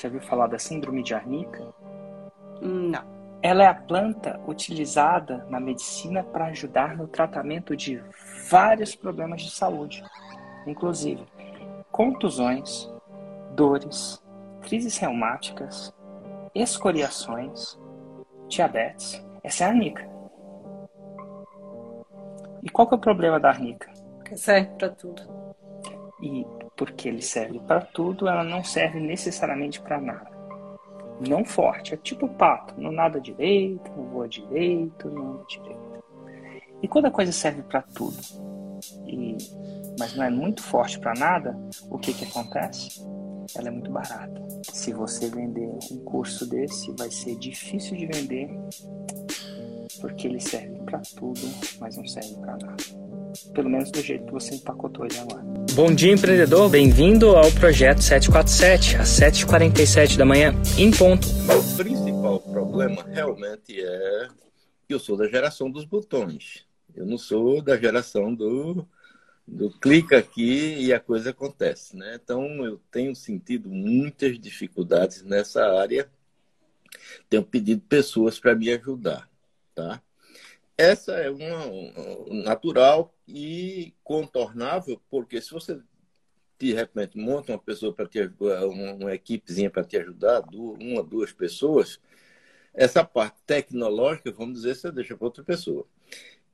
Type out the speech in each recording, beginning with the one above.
Já viu falar da síndrome de Arnica? Não. Ela é a planta utilizada na medicina para ajudar no tratamento de vários problemas de saúde, inclusive contusões, dores, crises reumáticas, escoriações, diabetes. Essa é a arnica. E qual que é o problema da arnica? Que serve para tudo. E porque ele serve para tudo, ela não serve necessariamente para nada. Não forte, é tipo pato, não nada direito, não voa direito, não anda direito. E quando a coisa serve para tudo, e, mas não é muito forte para nada, o que que acontece? Ela é muito barata. Se você vender um curso desse, vai ser difícil de vender, porque ele serve para tudo, mas não serve para nada. Pelo menos do jeito que você empacotou ele agora. Bom dia, empreendedor. Bem-vindo ao projeto 747, às 7h47 da manhã, em ponto. O principal problema realmente é que eu sou da geração dos botões. Eu não sou da geração do, do clica aqui e a coisa acontece, né? Então eu tenho sentido muitas dificuldades nessa área. Tenho pedido pessoas para me ajudar, tá? Essa é uma, natural e contornável, porque se você de repente monta uma pessoa para te ajudar, uma, uma equipezinha para te ajudar, duas, uma, duas pessoas, essa parte tecnológica, vamos dizer, você deixa para outra pessoa.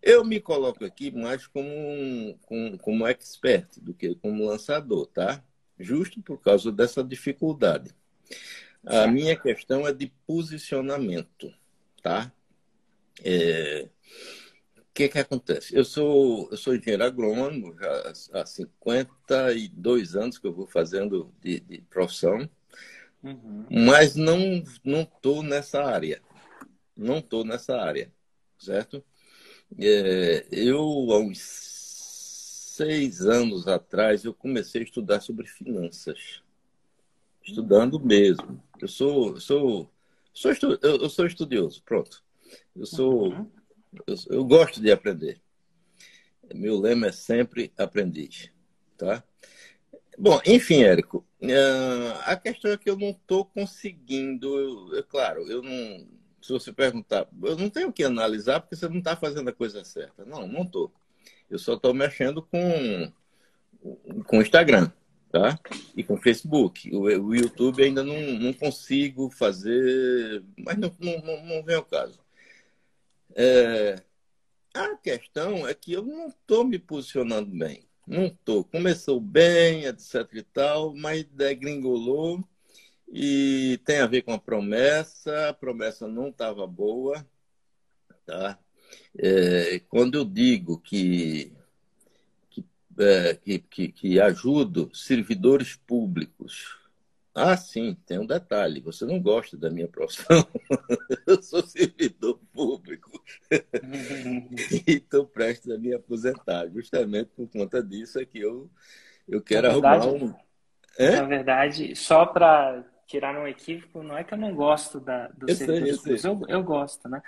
Eu me coloco aqui mais como, um, como, como expert do que como lançador, tá? Justo por causa dessa dificuldade. A minha questão é de posicionamento, tá? É, que que acontece? Eu sou, eu sou engenheiro agrônomo, já há 52 anos que eu vou fazendo de, de profissão, uhum. mas não não estou nessa área. Não estou nessa área, certo? É, eu, há uns seis anos atrás, eu comecei a estudar sobre finanças. Estudando mesmo. Eu sou, sou, sou, estu, eu, sou estudioso, pronto. Eu sou... Uhum eu, eu gosto de aprender. Meu lema é sempre aprendiz, tá? Bom, enfim, Érico, eh, a questão é que eu não estou conseguindo. é claro, eu não. Se você perguntar, eu não tenho que analisar porque você não está fazendo a coisa certa. Não, não estou. Eu só estou mexendo com com o Instagram, tá? E com o Facebook. O, o YouTube ainda não, não consigo fazer, mas não, não, não vem ao caso. É, a questão é que eu não estou me posicionando bem. Não estou. Começou bem, etc e tal, mas degringolou e tem a ver com a promessa. A promessa não estava boa. Tá? É, quando eu digo que, que, é, que, que, que ajudo servidores públicos ah, sim, tem um detalhe. Você não gosta da minha profissão. Eu sou servidor público. e estou prestes a me aposentar. Justamente por conta disso é que eu, eu quero verdade, arrumar um. É? Na verdade, só para tirar um equívoco, não é que eu não gosto da, do servidor público. Eu, eu gosto, né?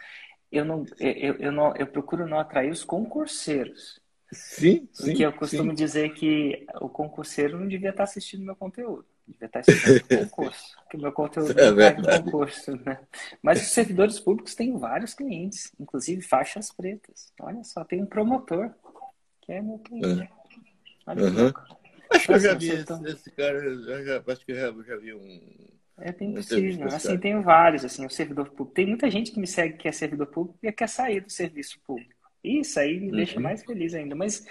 Eu, não, eu, eu, não, eu procuro não atrair os concurseiros. Sim, sim. Porque eu costumo sim. dizer que o concurseiro não devia estar assistindo meu conteúdo. Devia estar estudando concurso, porque meu conteúdo é não concurso, né? Mas os servidores públicos têm vários clientes, inclusive faixas pretas. Olha só, tem um promotor, que é meu cliente. Olha uhum. Acho que eu já vi esse, esse, cara, eu já, acho que eu já, já vi um. É bem possível. Assim, tenho vários, assim, o servidor público. Tem muita gente que me segue que é servidor público e quer sair do serviço público. Isso aí me uhum. deixa mais feliz ainda. Mas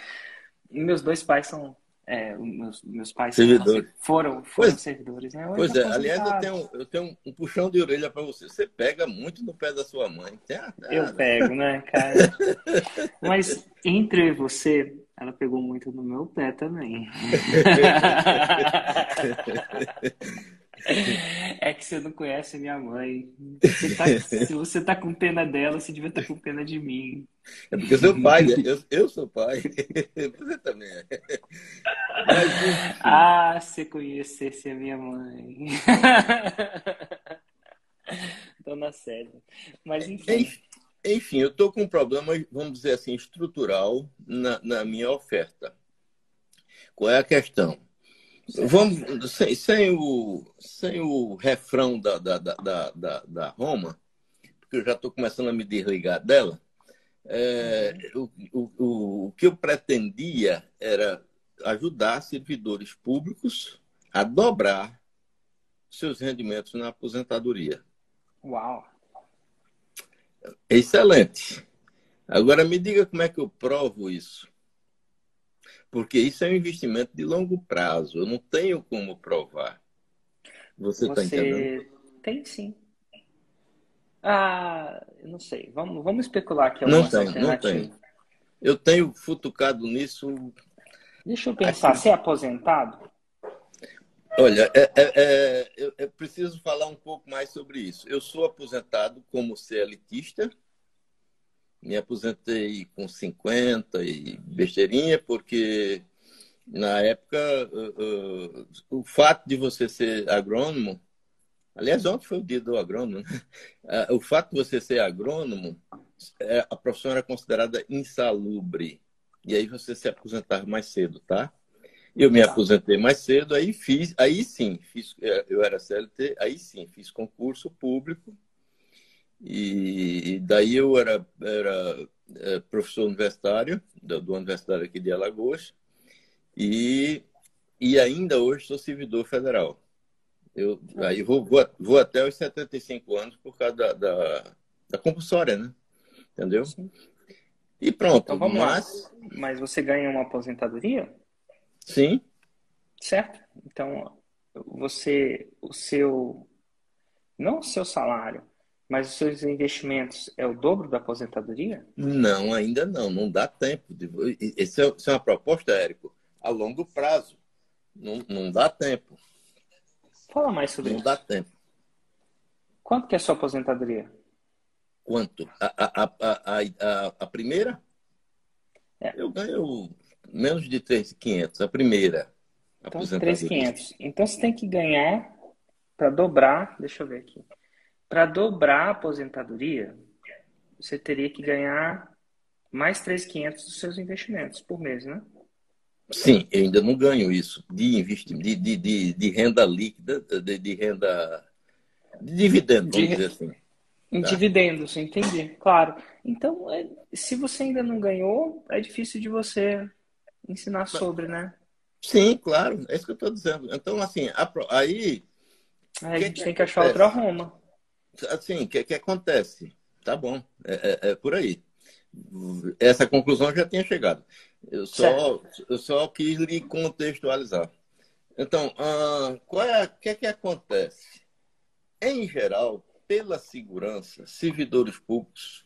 meus dois pais são é, meus, meus pais servidores. foram, foram pois, servidores, né? Hoje pois é, aliás, eu tenho, eu tenho um puxão de orelha para você. Você pega muito no pé da sua mãe. Eu pego, né, cara? Mas entre você, ela pegou muito no meu pé também. É que você não conhece minha mãe. Você tá, se você tá com pena dela, você devia estar tá com pena de mim. É porque eu sou pai, né? eu, eu sou pai. Você também é. Mas, ah, se conhecesse a minha mãe. Dona Célia. Mas enfim. Enfim, eu estou com um problema, vamos dizer assim, estrutural na, na minha oferta. Qual é a questão? Vamos, sem, sem, o, sem o refrão da, da, da, da, da Roma, porque eu já estou começando a me desligar dela, é, o, o, o que eu pretendia era ajudar servidores públicos a dobrar seus rendimentos na aposentadoria. Uau! Excelente. Agora me diga como é que eu provo isso. Porque isso é um investimento de longo prazo. Eu não tenho como provar. Você está entendendo? Tem sim. Ah, eu não sei. Vamos, vamos especular aqui não tenho, não tenho. Eu tenho futucado nisso. Deixa eu pensar. Você é aposentado? Olha, é, é, é, eu, eu, preciso falar um pouco mais sobre isso. Eu sou aposentado como CLTista. Me aposentei com 50 e besteirinha, porque na época uh, uh, o fato de você ser agrônomo, aliás, ontem foi o dia do agrônomo, né? uh, o fato de você ser agrônomo, é, a profissão era considerada insalubre. E aí você se aposentava mais cedo, tá? Eu me aposentei mais cedo, aí fiz, aí sim, fiz, é, eu era CLT, aí sim, fiz concurso público, e, daí eu era, era é, professor universitário, do, do universitário aqui de Alagoas, e, e ainda hoje sou servidor federal. Eu aí vou, vou, vou até os 75 anos por causa da, da, da compulsória, né? Entendeu? Sim. E pronto. Então vamos mas... lá. Mas você ganha uma aposentadoria? Sim. Certo? Então, você, o seu, não o seu salário, mas os seus investimentos é o dobro da aposentadoria? Não, ainda não. Não dá tempo. De... Isso é, é uma proposta, Érico, a longo prazo. Não, não dá tempo. Fala mais sobre não isso. Não dá tempo. Quanto que é a sua aposentadoria? Quanto? A, a, a, a, a primeira? É. Eu ganho menos de 3.500, a primeira. Então, 3.500. Então, você tem que ganhar para dobrar, deixa eu ver aqui. Para dobrar a aposentadoria, você teria que ganhar mais 3.500 dos seus investimentos por mês, né? Sim, eu ainda não ganho isso de investimento, de, de, de, de, renda líquida, de, de renda de dividendo, vamos dizer assim. Em tá. dividendos, entendi, claro. Então, é, se você ainda não ganhou, é difícil de você ensinar sobre, né? Sim, claro, é isso que eu estou dizendo. Então, assim, aí. a gente tem que achar outra Roma. Assim, o que, que acontece? Tá bom, é, é, é, por aí. Essa conclusão já tinha chegado. Eu só, eu só quis lhe contextualizar. Então, ah, qual é, o que é que acontece? Em geral, pela segurança, servidores públicos,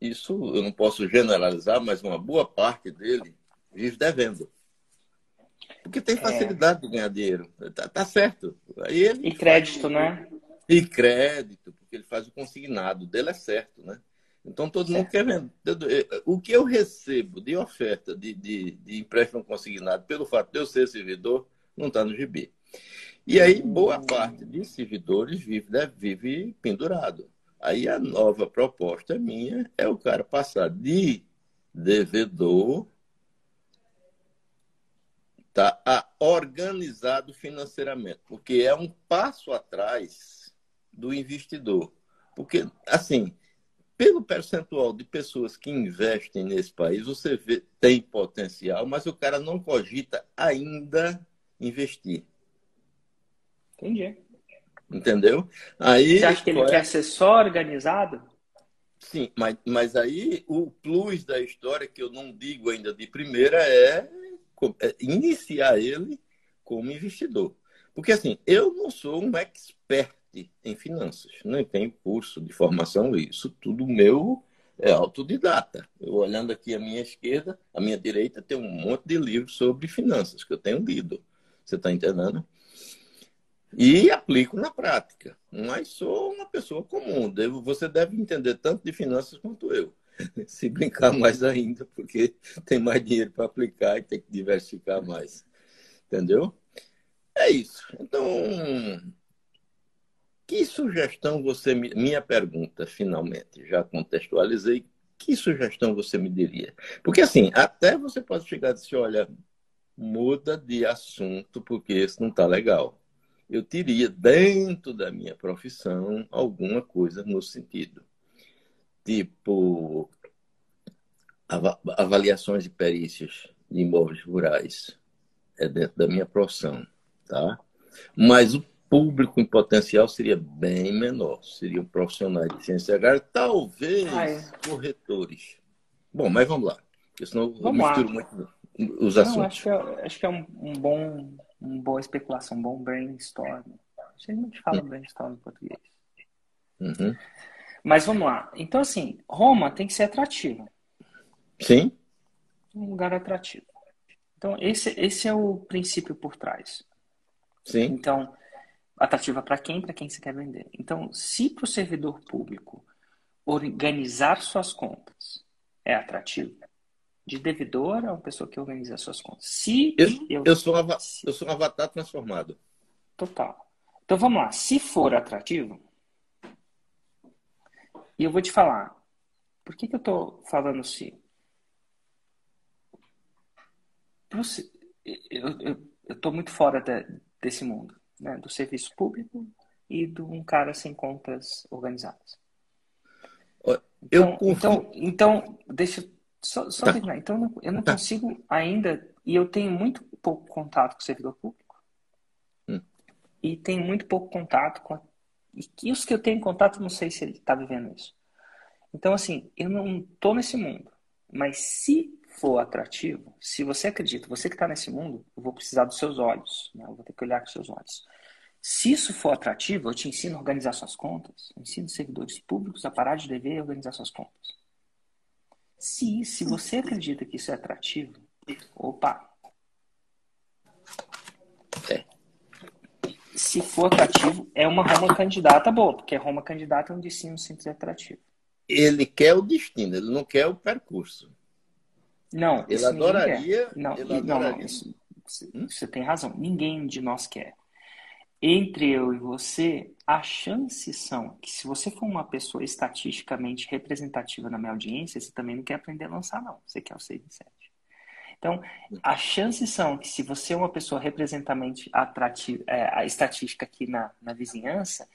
isso eu não posso generalizar, mas uma boa parte dele vive devendo. Porque tem é. facilidade é. de ganhar dinheiro. Tá, tá certo. Aí ele e crédito, faz... né? E crédito, porque ele faz o consignado. dele é certo, né? Então todo certo. mundo quer vender. O que eu recebo de oferta de, de, de empréstimo consignado pelo fato de eu ser servidor, não está no gibi. E aí, boa parte de servidores vive, né, vive pendurado. Aí a nova proposta minha é o cara passar de devedor tá, a organizado financeiramente, porque é um passo atrás do investidor. Porque, assim, pelo percentual de pessoas que investem nesse país, você vê, tem potencial, mas o cara não cogita ainda investir. Entendi. Entendeu? Aí, você acha que ele é... quer ser só organizado? Sim, mas, mas aí o plus da história, que eu não digo ainda de primeira, é é, iniciar ele como investidor. Porque assim, eu não sou um expert em finanças, nem tenho curso de formação, isso tudo meu é autodidata. Eu olhando aqui à minha esquerda, à minha direita, tem um monte de livros sobre finanças que eu tenho lido. Você está entendendo? E aplico na prática. Mas sou uma pessoa comum. Devo, você deve entender tanto de finanças quanto eu. se brincar mais ainda, porque tem mais dinheiro para aplicar e tem que diversificar mais. Entendeu? É isso. Então, que sugestão você me... Minha pergunta, finalmente, já contextualizei. Que sugestão você me diria? Porque, assim, até você pode chegar e dizer, olha, muda de assunto porque isso não está legal. Eu teria dentro da minha profissão alguma coisa no sentido tipo avaliações de perícias de imóveis rurais é dentro da minha profissão, tá? Mas o público em potencial seria bem menor, seriam profissionais de ciência agrária, talvez ah, é. corretores. Bom, mas vamos lá, porque senão vamos eu misturo lá. muito os assuntos. Não, acho que é, acho que é um, um, bom, uma boa especulação, um bom brainstorm. A gente fala hum. brainstorm em português. Uhum. Mas vamos lá. Então, assim, Roma tem que ser atrativa. Sim. Um lugar atrativo. Então, esse, esse é o princípio por trás. Sim. Então, atrativa para quem? Para quem você quer vender. Então, se para o servidor público organizar suas contas é atrativo, de devedor é uma pessoa que organiza suas contas. Se eu, eu, eu, sou, um eu sou um avatar transformado. Total. Então vamos lá. Se for atrativo, e eu vou te falar, por que, que eu estou falando se? Eu estou muito fora de, desse mundo, né? do serviço público e de um cara sem contas organizadas. Então, então, então, deixa só, só tá. terminar. Então, eu não tá. consigo ainda, e eu tenho muito pouco contato com o servidor público, hum. e tenho muito pouco contato com. A, e os que eu tenho contato, não sei se ele está vivendo isso. Então, assim, eu não estou nesse mundo, mas se for atrativo, se você acredita, você que está nesse mundo, eu vou precisar dos seus olhos, né? eu vou ter que olhar com seus olhos. Se isso for atrativo, eu te ensino a organizar suas contas, eu ensino servidores públicos a parar de dever e organizar suas contas. Se, se você acredita que isso é atrativo, opa. É. Se for atrativo, é uma Roma candidata boa, porque Roma candidata é um destino simples e atrativo. Ele quer o destino, ele não quer o percurso. Não, ele adoraria. Não, ele adoraria. não, isso, hum? você tem razão. Ninguém de nós quer. Entre eu e você, as chances são que se você for uma pessoa estatisticamente representativa na minha audiência, você também não quer aprender a lançar, não. Você quer o 6 em 7. Então, as chances são que se você é uma pessoa representativamente atrativa, é, a estatística aqui na, na vizinhança,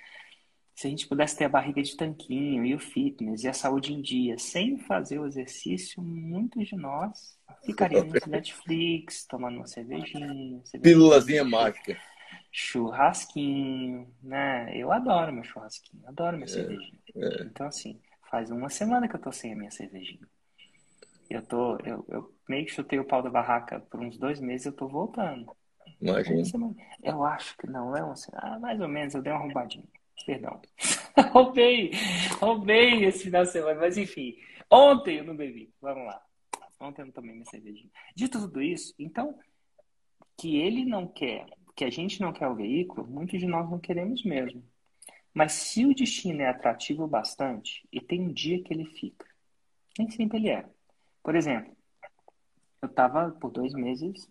se a gente pudesse ter a barriga de tanquinho e o fitness e a saúde em dia sem fazer o exercício, muitos de nós ficaríamos no Netflix, tomando uma cervejinha. Pílulazinha mágica. Churrasquinho, né? Eu adoro meu churrasquinho, adoro minha é, cervejinha. É. Então, assim, faz uma semana que eu tô sem a minha cervejinha. Eu tô, eu, eu meio que chutei o pau da barraca por uns dois meses eu tô voltando. Imagina. Eu acho que não, é uma semana. Ah, mais ou menos, eu dei uma arrombadinha. Perdão. roubei, roubei esse final de semana, mas enfim. Ontem eu não bebi. Vamos lá. Ontem eu não tomei minha cervejinha. Dito tudo isso, então, que ele não quer, que a gente não quer o veículo, muitos de nós não queremos mesmo. Mas se o destino é atrativo bastante, e tem um dia que ele fica. Nem sempre ele é. Por exemplo, eu estava por dois meses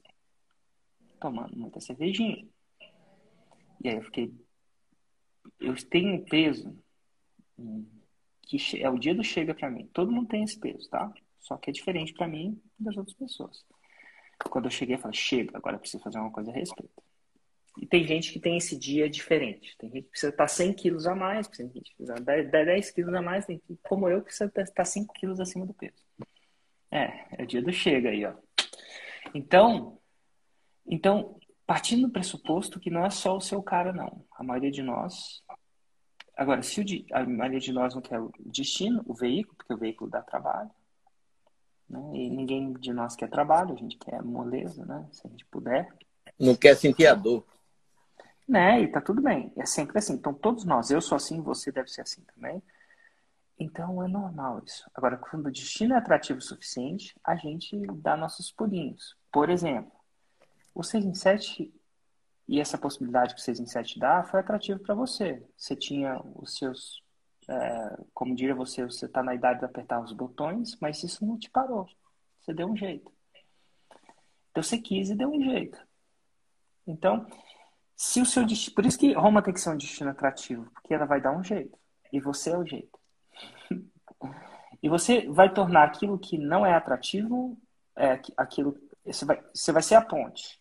tomando muita cervejinha. E aí eu fiquei eu tenho um peso que é o dia do chega para mim. Todo mundo tem esse peso, tá? Só que é diferente para mim das outras pessoas. Quando eu cheguei, eu falei, chega, agora preciso fazer uma coisa a respeito. E tem gente que tem esse dia diferente. Tem gente que precisa estar 100 quilos a mais, tem gente que precisa 10, 10 quilos a mais, tem gente, como eu, que precisa estar 5 quilos acima do peso. É, é o dia do chega aí, ó. Então, então partindo do pressuposto que não é só o seu cara, não. A maioria de nós. Agora, se o, a maioria de nós não quer o destino, o veículo, porque o veículo dá trabalho, né? e ninguém de nós quer trabalho, a gente quer moleza, né? Se a gente puder. Não quer sentir a dor. Né? E tá tudo bem. É sempre assim. Então, todos nós, eu sou assim, você deve ser assim também. Então, é normal isso. Agora, quando o destino é atrativo o suficiente, a gente dá nossos pulinhos. Por exemplo, o 6 em 7 e essa possibilidade que o 6 em 7 dá foi atrativo para você. Você tinha os seus, é, como diria você, você está na idade de apertar os botões, mas isso não te parou. Você deu um jeito. Então você quis e deu um jeito. Então, se o seu destino, por isso que Roma tem que ser um destino atrativo, porque ela vai dar um jeito e você é o jeito. e você vai tornar aquilo que não é atrativo, é, aquilo Você vai, você vai ser a ponte.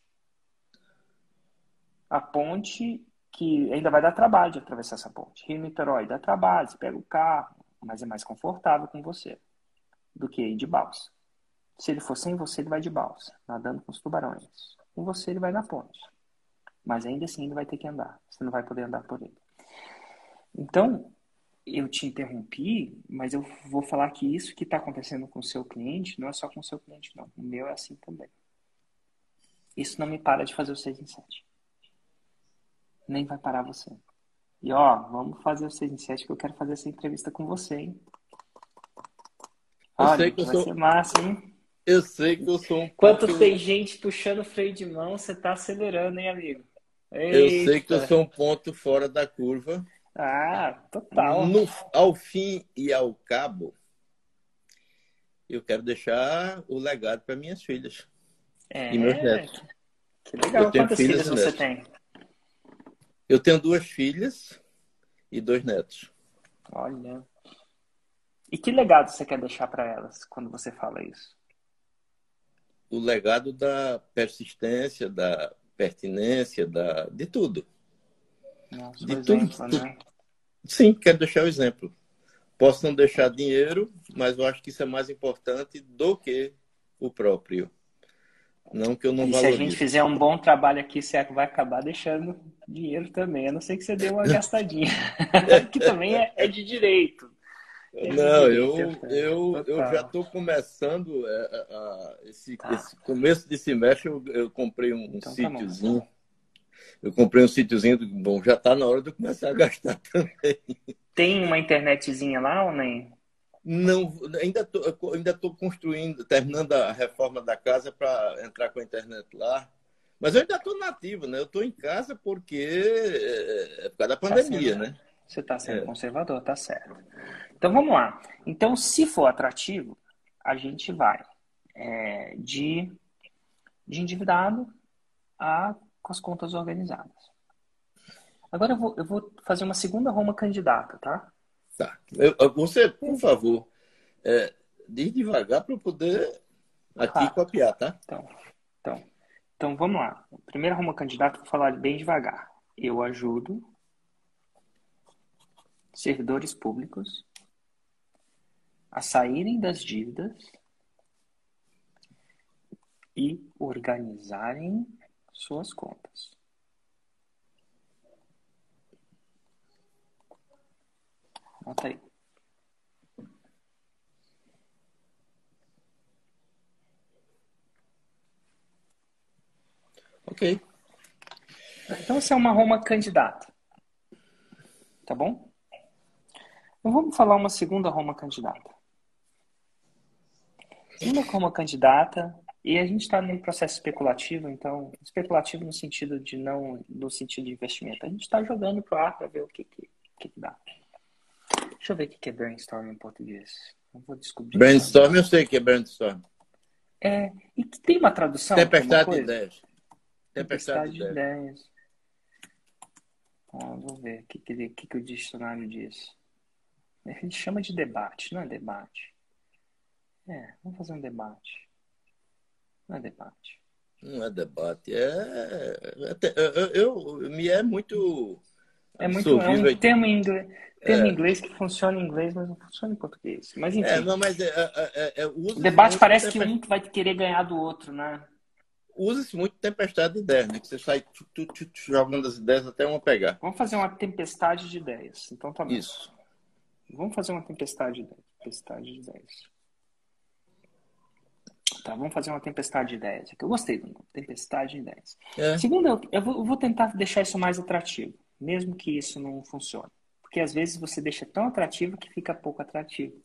A ponte que ainda vai dar trabalho de atravessar essa ponte. Rio Niterói dá trabalho, você pega o carro, mas é mais confortável com você do que ir de balsa. Se ele for sem você, ele vai de balsa, nadando com os tubarões. Com você, ele vai na ponte. Mas ainda assim, ele vai ter que andar. Você não vai poder andar por ele. Então, eu te interrompi, mas eu vou falar que isso que está acontecendo com o seu cliente não é só com o seu cliente, não. O meu é assim também. Isso não me para de fazer o 6 em 7. Nem vai parar você. E ó, vamos fazer o 6 em 7 que eu quero fazer essa entrevista com você, hein? Eu Olha, sei que eu vai sou- ser massa, hein? Eu sei que eu sou um Enquanto ponto- tem gente puxando o freio de mão, você tá acelerando, hein, amigo? Eu sei que eu Eita. sou um ponto fora da curva. Ah, total. No, ao fim e ao cabo, eu quero deixar o legado para minhas filhas É, e meus netos. que legal. Quantas filhas filhas você tem? Eu tenho duas filhas e dois netos. Olha. E que legado você quer deixar para elas quando você fala isso? O legado da persistência, da pertinência, da, de tudo. Nossa, De tudo, exemplo, tudo. né? Sim, quero deixar o exemplo. Posso não deixar dinheiro, mas eu acho que isso é mais importante do que o próprio. Não que eu não E se a gente valorize. fizer um bom trabalho aqui, você vai acabar deixando dinheiro também, a não ser que você dê uma gastadinha. que também é, é de direito. É de Não, direito, eu, Fran. eu, eu já estou começando é, a- a- esse, Tá. esse começo de semestre eu, eu comprei um, Então tá sítiozinho. Eu comprei um sítiozinho, bom, já está na hora de eu começar a gastar também. Tem uma internetzinha lá ou nem? Não, ainda tô, eu ainda estou construindo, terminando a reforma da casa para entrar com a internet lá. Mas eu ainda estou nativo, né? Eu estou em casa porque é, é por causa da pandemia, sendo- né? Você está sendo É. conservador, tá certo. Então vamos lá. Então, se for atrativo, a gente vai é, de, de endividado a com as contas organizadas. Agora eu vou, eu vou fazer uma segunda Roma candidata, tá? Tá. Eu- você, por favor, é, diz devagar para eu poder aqui Claro. copiar, tá? Então, então, então vamos lá. Primeira Roma candidata, vou falar bem devagar. Eu ajudo servidores públicos a saírem das dívidas e organizarem suas contas. Anota aí. Ok. Então, essa é uma Roma candidata. Tá bom? Então, vamos falar uma segunda Roma candidata. Segunda Roma candidata, e a gente está num processo especulativo, então, especulativo no sentido de não, no sentido de investimento. A gente está jogando pro ar para ver o que, que, que, dá. Deixa eu ver o que é brainstorm em português. Eu vou descobrir. Brainstorm, eu sei que é brainstorm. É, e tem uma tradução? Tempestade de ideias. Tempestade de ideias. ideias. Ah, vou ver o que, que, que, que o dicionário diz. Ele chama de debate, não é debate. É, vamos fazer um debate. Não é debate. Não é debate, é. é eu, eu- me é muito. É muito é um termo em inglês, termo em inglês que funciona em inglês, mas não funciona em português. Mas enfim, É, não, mas é, é, é, é, usa-se o debate muito parece que um vai querer ganhar do outro, né? Usa-se muito tempestade de ideias, né? Que você sai tu, tu, tu, jogando as ideias até uma pegar. Vamos fazer uma tempestade de ideias. Então tá bom. Isso. Vamos fazer uma tempestade de ideias. Tempestade de ideias. Tá, vamos fazer uma tempestade de ideias. Eu gostei do nome. Tempestade de ideias. É. Segundo, eu, eu vou, eu vou tentar deixar isso mais atrativo, mesmo que isso não funcione. Porque às vezes você deixa tão atrativo que fica pouco atrativo.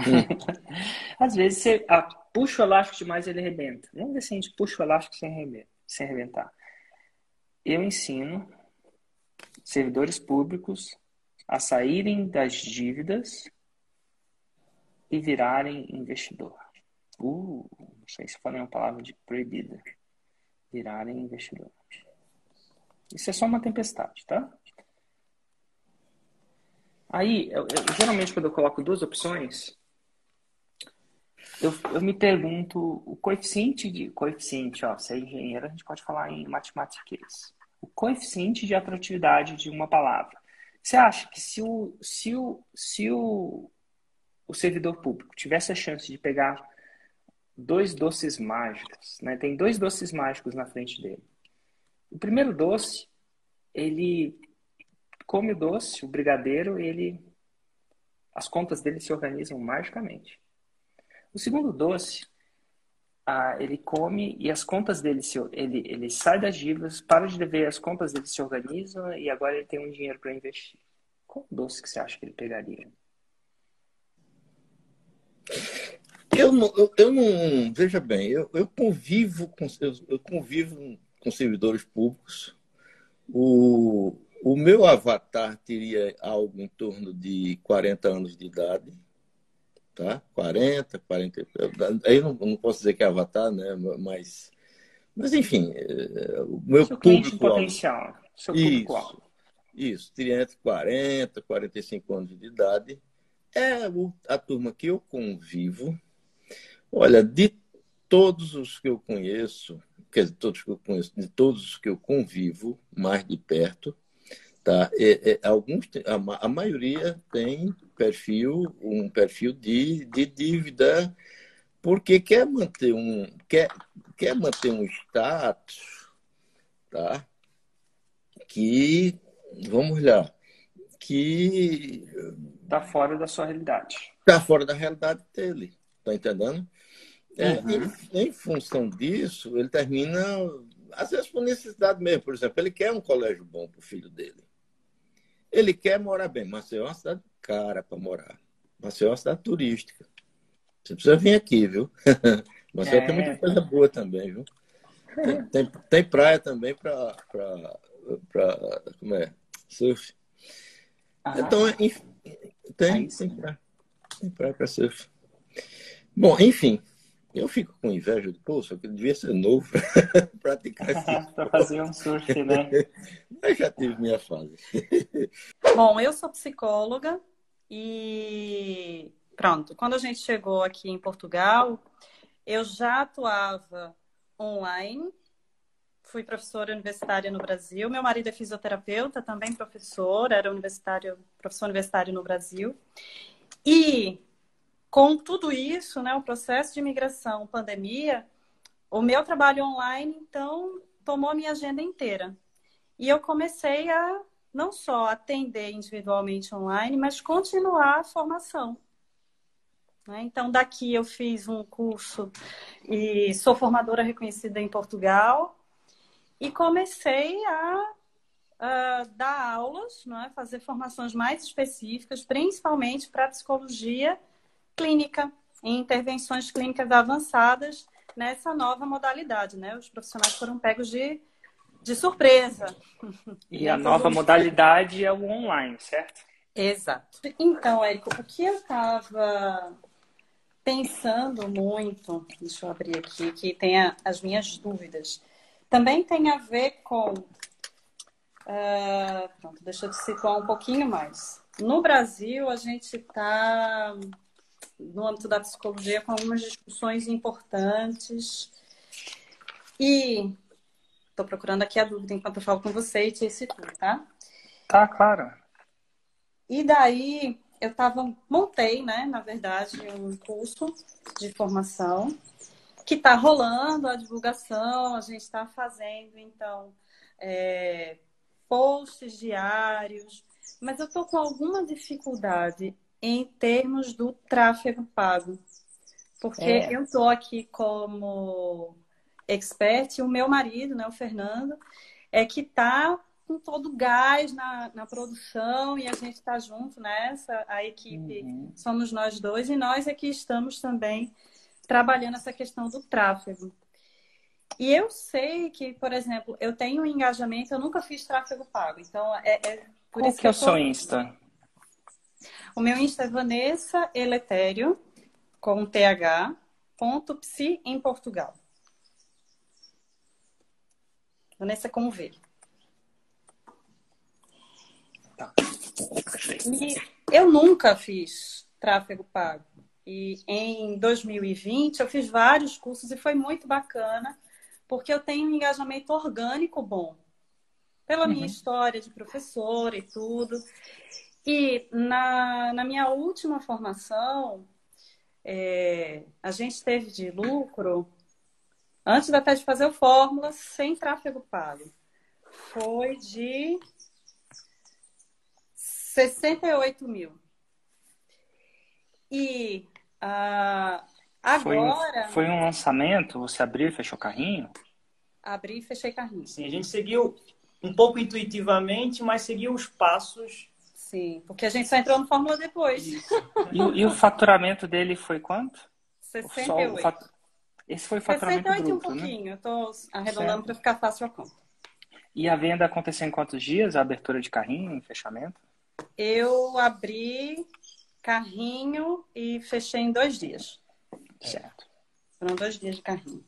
às vezes você ah, puxa o elástico demais e ele arrebenta. Vamos ver se a gente puxa o elástico sem arrebentar. Sem arrebentar. Eu ensino servidores públicos a saírem das dívidas e virarem investidor. Uh, não sei se falei uma palavra de proibida. Virarem investidor. Isso é só uma tempestade, tá? Aí, eu- eu- geralmente quando eu coloco duas opções, eu, eu me pergunto, o coeficiente de. Coeficiente, ó, se é engenheiro, a gente pode falar em matemática O coeficiente de atratividade de uma palavra. Você acha que se o, se o, se o, o servidor público tivesse a chance de pegar dois doces mágicos, né? Tem dois doces mágicos na frente dele. O primeiro doce, ele come o doce, o brigadeiro, ele as contas dele se organizam magicamente. O segundo doce, ah, ele come e as contas dele se, ele ele sai das dívidas, para de dever, as contas dele se organizam e agora ele tem um dinheiro para investir. Qual doce que você acha que ele pegaria? Eu não, eu, eu não veja bem, eu, eu convivo com eu, eu convivo com servidores públicos. O, o meu avatar teria algo em torno de 40 anos de idade, tá? 40, 40. Aí não, não posso dizer que é avatar, né? Mas, mas enfim, é, o meu seu público. potencial. Seu público isso, isso, teria entre 40 45 anos de idade. É a turma que eu convivo. Olha, de todos os que eu conheço, quer dizer, todos que eu conheço, de todos os que eu convivo mais de perto, tá? É, é, alguns, a, a, maioria tem perfil, um perfil de, de dívida, porque quer manter um, quer, quer manter um status, tá? Que, vamos lá, que está fora da sua realidade. Está fora da realidade dele, tá entendendo? É, uhum. em, em, função disso, ele termina, às vezes por necessidade mesmo. Por exemplo, ele quer um colégio bom para o filho dele. Ele quer morar bem. Maceió é uma cidade cara para morar. Maceió é uma cidade turística. Você precisa vir aqui, viu? Maceió é. tem muita coisa boa também, viu? Tem, tem, tem praia também para. Como é? Surf. Ah, então, enfim, tem, tem praia. Tem praia para surf. Bom, enfim, eu fico com inveja de, pô, só que devia ser novo para praticar isso. para fazer um surf, né? Mas já tive minha fase. Bom, eu sou psicóloga e pronto. Quando a gente chegou aqui em Portugal, eu já atuava online. Fui professora universitária no Brasil. Meu marido é fisioterapeuta, também professor, era universitário, professor universitário no Brasil. E com tudo isso, né, o processo de imigração, pandemia, o meu trabalho online, então, tomou minha agenda inteira. E eu comecei a não só atender individualmente online, mas continuar a formação. Né? Então, daqui eu fiz um curso e sou formadora reconhecida em Portugal e comecei a, dar aulas, é? fazer formações mais específicas, principalmente para psicologia clínica, em intervenções clínicas avançadas nessa nova modalidade, né? Os profissionais foram pegos de, de surpresa. E a nova modalidade é o online, certo? Exato. Então, Érico, o que eu estava pensando muito, deixa eu abrir aqui, que tem a, as minhas dúvidas, também tem a ver com. Uh, pronto, deixa eu te situar um pouquinho mais. No Brasil, a gente está no âmbito da psicologia com algumas discussões importantes. E estou procurando aqui a dúvida enquanto eu falo com você e te situo, tá? Tá, claro. E daí eu tava, montei, né, na verdade, um curso de formação que está rolando a divulgação, a gente está fazendo, então, é, posts diários, mas eu estou com alguma dificuldade em termos do tráfego pago. Porque é. eu estou aqui como expert e o meu marido, né, o Fernando, é que está com todo o gás na, na produção e a gente está junto nessa, a equipe uhum. somos nós dois e nós aqui estamos também trabalhando essa questão do tráfego. E eu sei que, por exemplo, eu tenho um engajamento, eu nunca fiz tráfego pago, então é, é por Qual isso que, que é o seu Insta? O meu Insta é Vanessa Eletério, com TH, ponto psi em Portugal. Vanessa com V. Tá. E eu nunca fiz tráfego pago. E em 2020 eu fiz vários cursos e foi muito bacana, porque eu tenho um engajamento orgânico bom, pela uhum. minha história de professora e tudo. E na, na minha última formação, é, a gente teve de lucro, antes até de fazer o Fórmula, sem tráfego pago. Foi de 68 mil. E uh, agora. Foi, foi, um lançamento? Você abriu e fechou carrinho? Abri e fechei carrinho. Sim, a gente seguiu um pouco intuitivamente, mas seguiu os passos. Sim, porque a gente só entrou no Fórmula depois. E, e, o faturamento dele foi quanto? 68. Fat... Esse foi o faturamento 68 bruto, um né? pouquinho. Né? Eu estou arredondando para ficar fácil a conta. E a venda aconteceu em quantos dias? A abertura de carrinho, fechamento? Eu abri carrinho e fechei em dois dias. Certo. Foram dois dias de carrinho.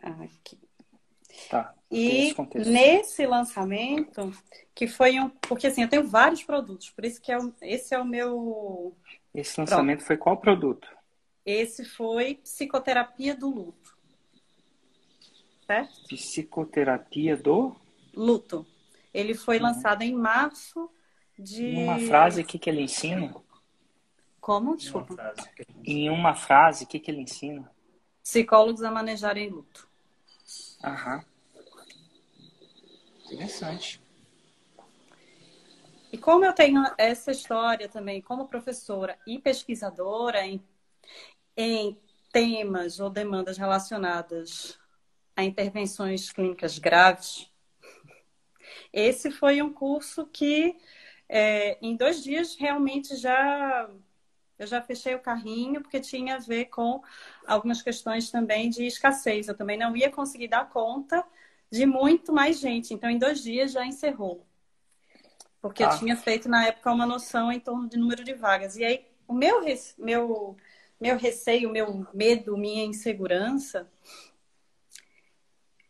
Aqui. Tá. E nesse lançamento, que foi um. Porque assim, eu tenho vários produtos, por isso que é o, esse é o meu. Esse lançamento Pronto. foi qual produto? Esse foi psicoterapia do luto. Certo? Psicoterapia do luto. Ele foi uhum. lançado em março de. Em uma frase, o que, que ele ensina? Como? Desculpa. Em uma frase, o que, que ele ensina? Psicólogos a manejarem luto. Aham. Interessante. E como eu tenho essa história também como professora e pesquisadora em, em temas ou demandas relacionadas a intervenções clínicas graves, esse foi um curso que é, em dois dias realmente já eu já fechei o carrinho porque tinha a ver com algumas questões também de escassez. Eu também não ia conseguir dar conta de muito mais gente. Então, em dois dias já encerrou. Porque ah. eu tinha feito na época uma noção em torno de número de vagas. E aí, o meu, meu, meu receio, meu medo, minha insegurança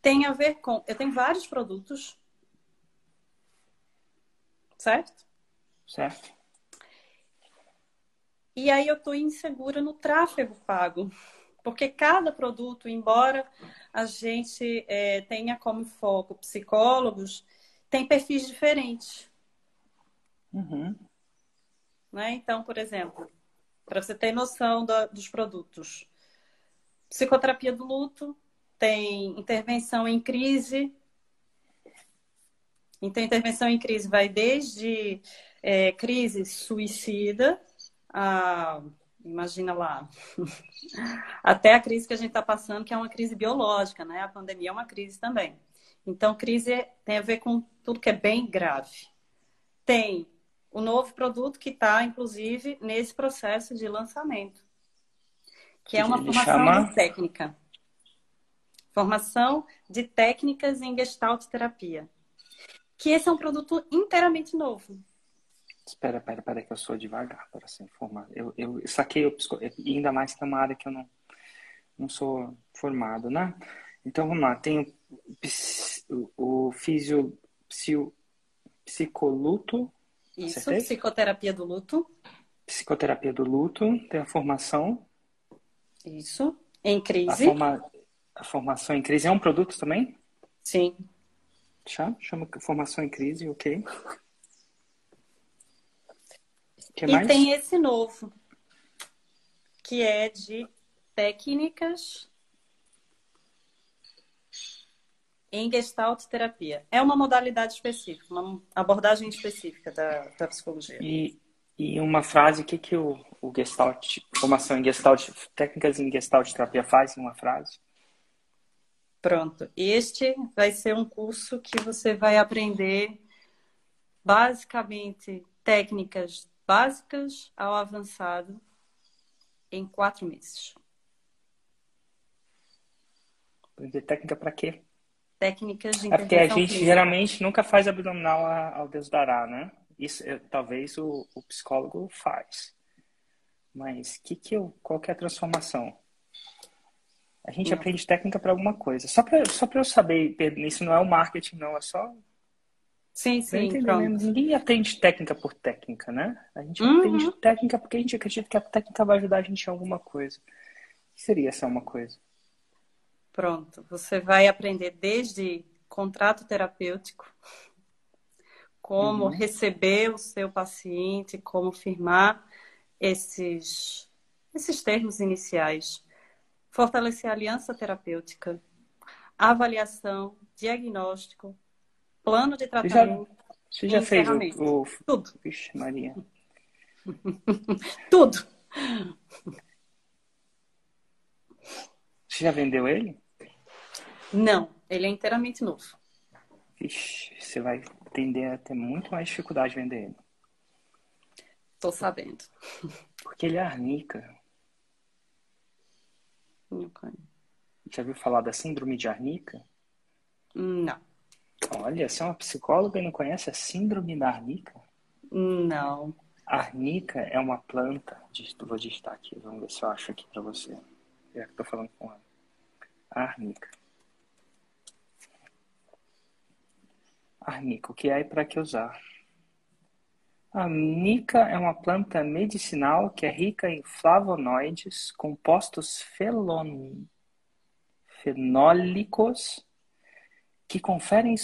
tem a ver com. Eu tenho vários produtos certo? Certo. E aí eu estou insegura no tráfego pago, porque cada produto, embora a gente é, tenha como foco psicólogos, tem perfis diferentes. Uhum. Né? Então, por exemplo, para você ter noção do, dos produtos, psicoterapia do luto tem intervenção em crise, então, intervenção em crise vai desde é, crise suicida, a, imagina lá, até a crise que a gente está passando, que é uma crise biológica, né? A pandemia é uma crise também. Então, crise tem a ver com tudo que é bem grave. Tem o novo produto que está, inclusive, nesse processo de lançamento, que é uma formação chama... técnica. Formação de técnicas em gestalt terapia que esse é um produto inteiramente novo. Espera, espera, espera, que eu sou devagar para ser informado. Eu, eu saquei o ainda mais que é uma área que eu não, não sou formado, né? Então vamos lá, tem o, o, o fisio, psio, psicoluto. Isso, acertei? psicoterapia do luto. Psicoterapia do luto, tem a formação. Isso, em crise. A, forma, a formação em crise é um produto também? Sim. Chama, chama formação em crise, ok. Que e mais? tem esse novo, que é de técnicas em Gestalt terapia. É uma modalidade específica, uma abordagem específica da, da psicologia. E, e uma frase, o que, que o, o Gestalt, formação em Gestalt, técnicas em Gestalt terapia faz em uma frase? Pronto. Este vai ser um curso que você vai aprender basicamente técnicas básicas ao avançado em quatro meses. Aprender técnica para quê? Técnicas de É porque a gente geralmente nunca faz abdominal ao Deus dará, né? Isso talvez o, o, psicólogo faz. Mas que que eu, qual que é a transformação? A gente não. aprende técnica para alguma coisa. Só para só eu saber, isso não é o marketing, não, é só. Sim, sim. Ninguém atende técnica por técnica, né? A gente Uhum. atende técnica porque a gente acredita que a técnica vai ajudar a gente em alguma coisa. O que seria essa uma coisa? Pronto. Você vai aprender desde contrato terapêutico, como Uhum. receber o seu paciente, como firmar esses, esses termos iniciais, fortalecer a aliança terapêutica, avaliação, diagnóstico, plano de Você já, tratamento, você já fez o, o... tudo, Vixe, Maria. tudo. Você já vendeu ele? Não, ele é inteiramente novo. Vixe, você vai tender a ter muito mais dificuldade de vender ele. Tô sabendo. Porque ele é arnica. Ok. Já viu falar da síndrome de arnica? Não, Olha, você é uma psicóloga e não conhece a síndrome da arnica? não. Arnica é uma planta. Vou digitar aqui, vamos ver se eu acho aqui pra você. Já que tô falando com ela. Arnica. Arnica, o que é e para que usar? A arnica é uma planta medicinal que é rica em flavonoides, compostos felon... fenólicos, que conferem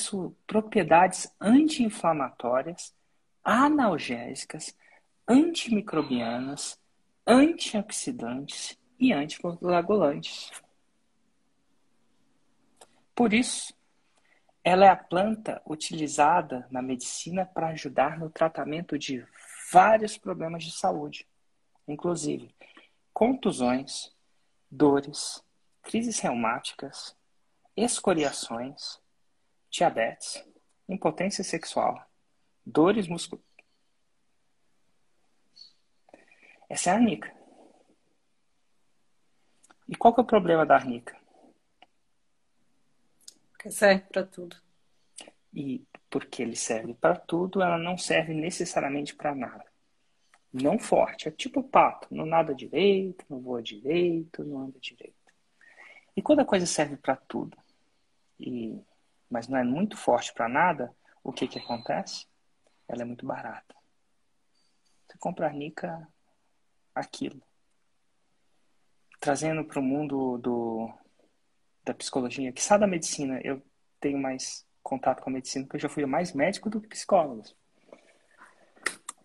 propriedades anti-inflamatórias, analgésicas, antimicrobianas, antioxidantes e anticoagulantes. Por isso, ela é a planta utilizada na medicina para ajudar no tratamento de vários problemas de saúde, inclusive contusões, dores, crises reumáticas, escoriações, diabetes, impotência sexual, dores musculares. Essa é a arnica. E qual que é o problema da arnica? Porque serve para tudo. E porque ele serve para tudo, ela não serve necessariamente para nada. Não forte, é tipo pato, não nada direito, não voa direito, não anda direito. E quando a coisa serve para tudo, e mas não é muito forte para nada, o que que acontece? Ela é muito barata. Você compra arnica aquilo. Trazendo para o mundo do, da psicologia, que sabe da medicina, eu tenho mais contato com a medicina, porque eu já fui mais médico do que psicólogo.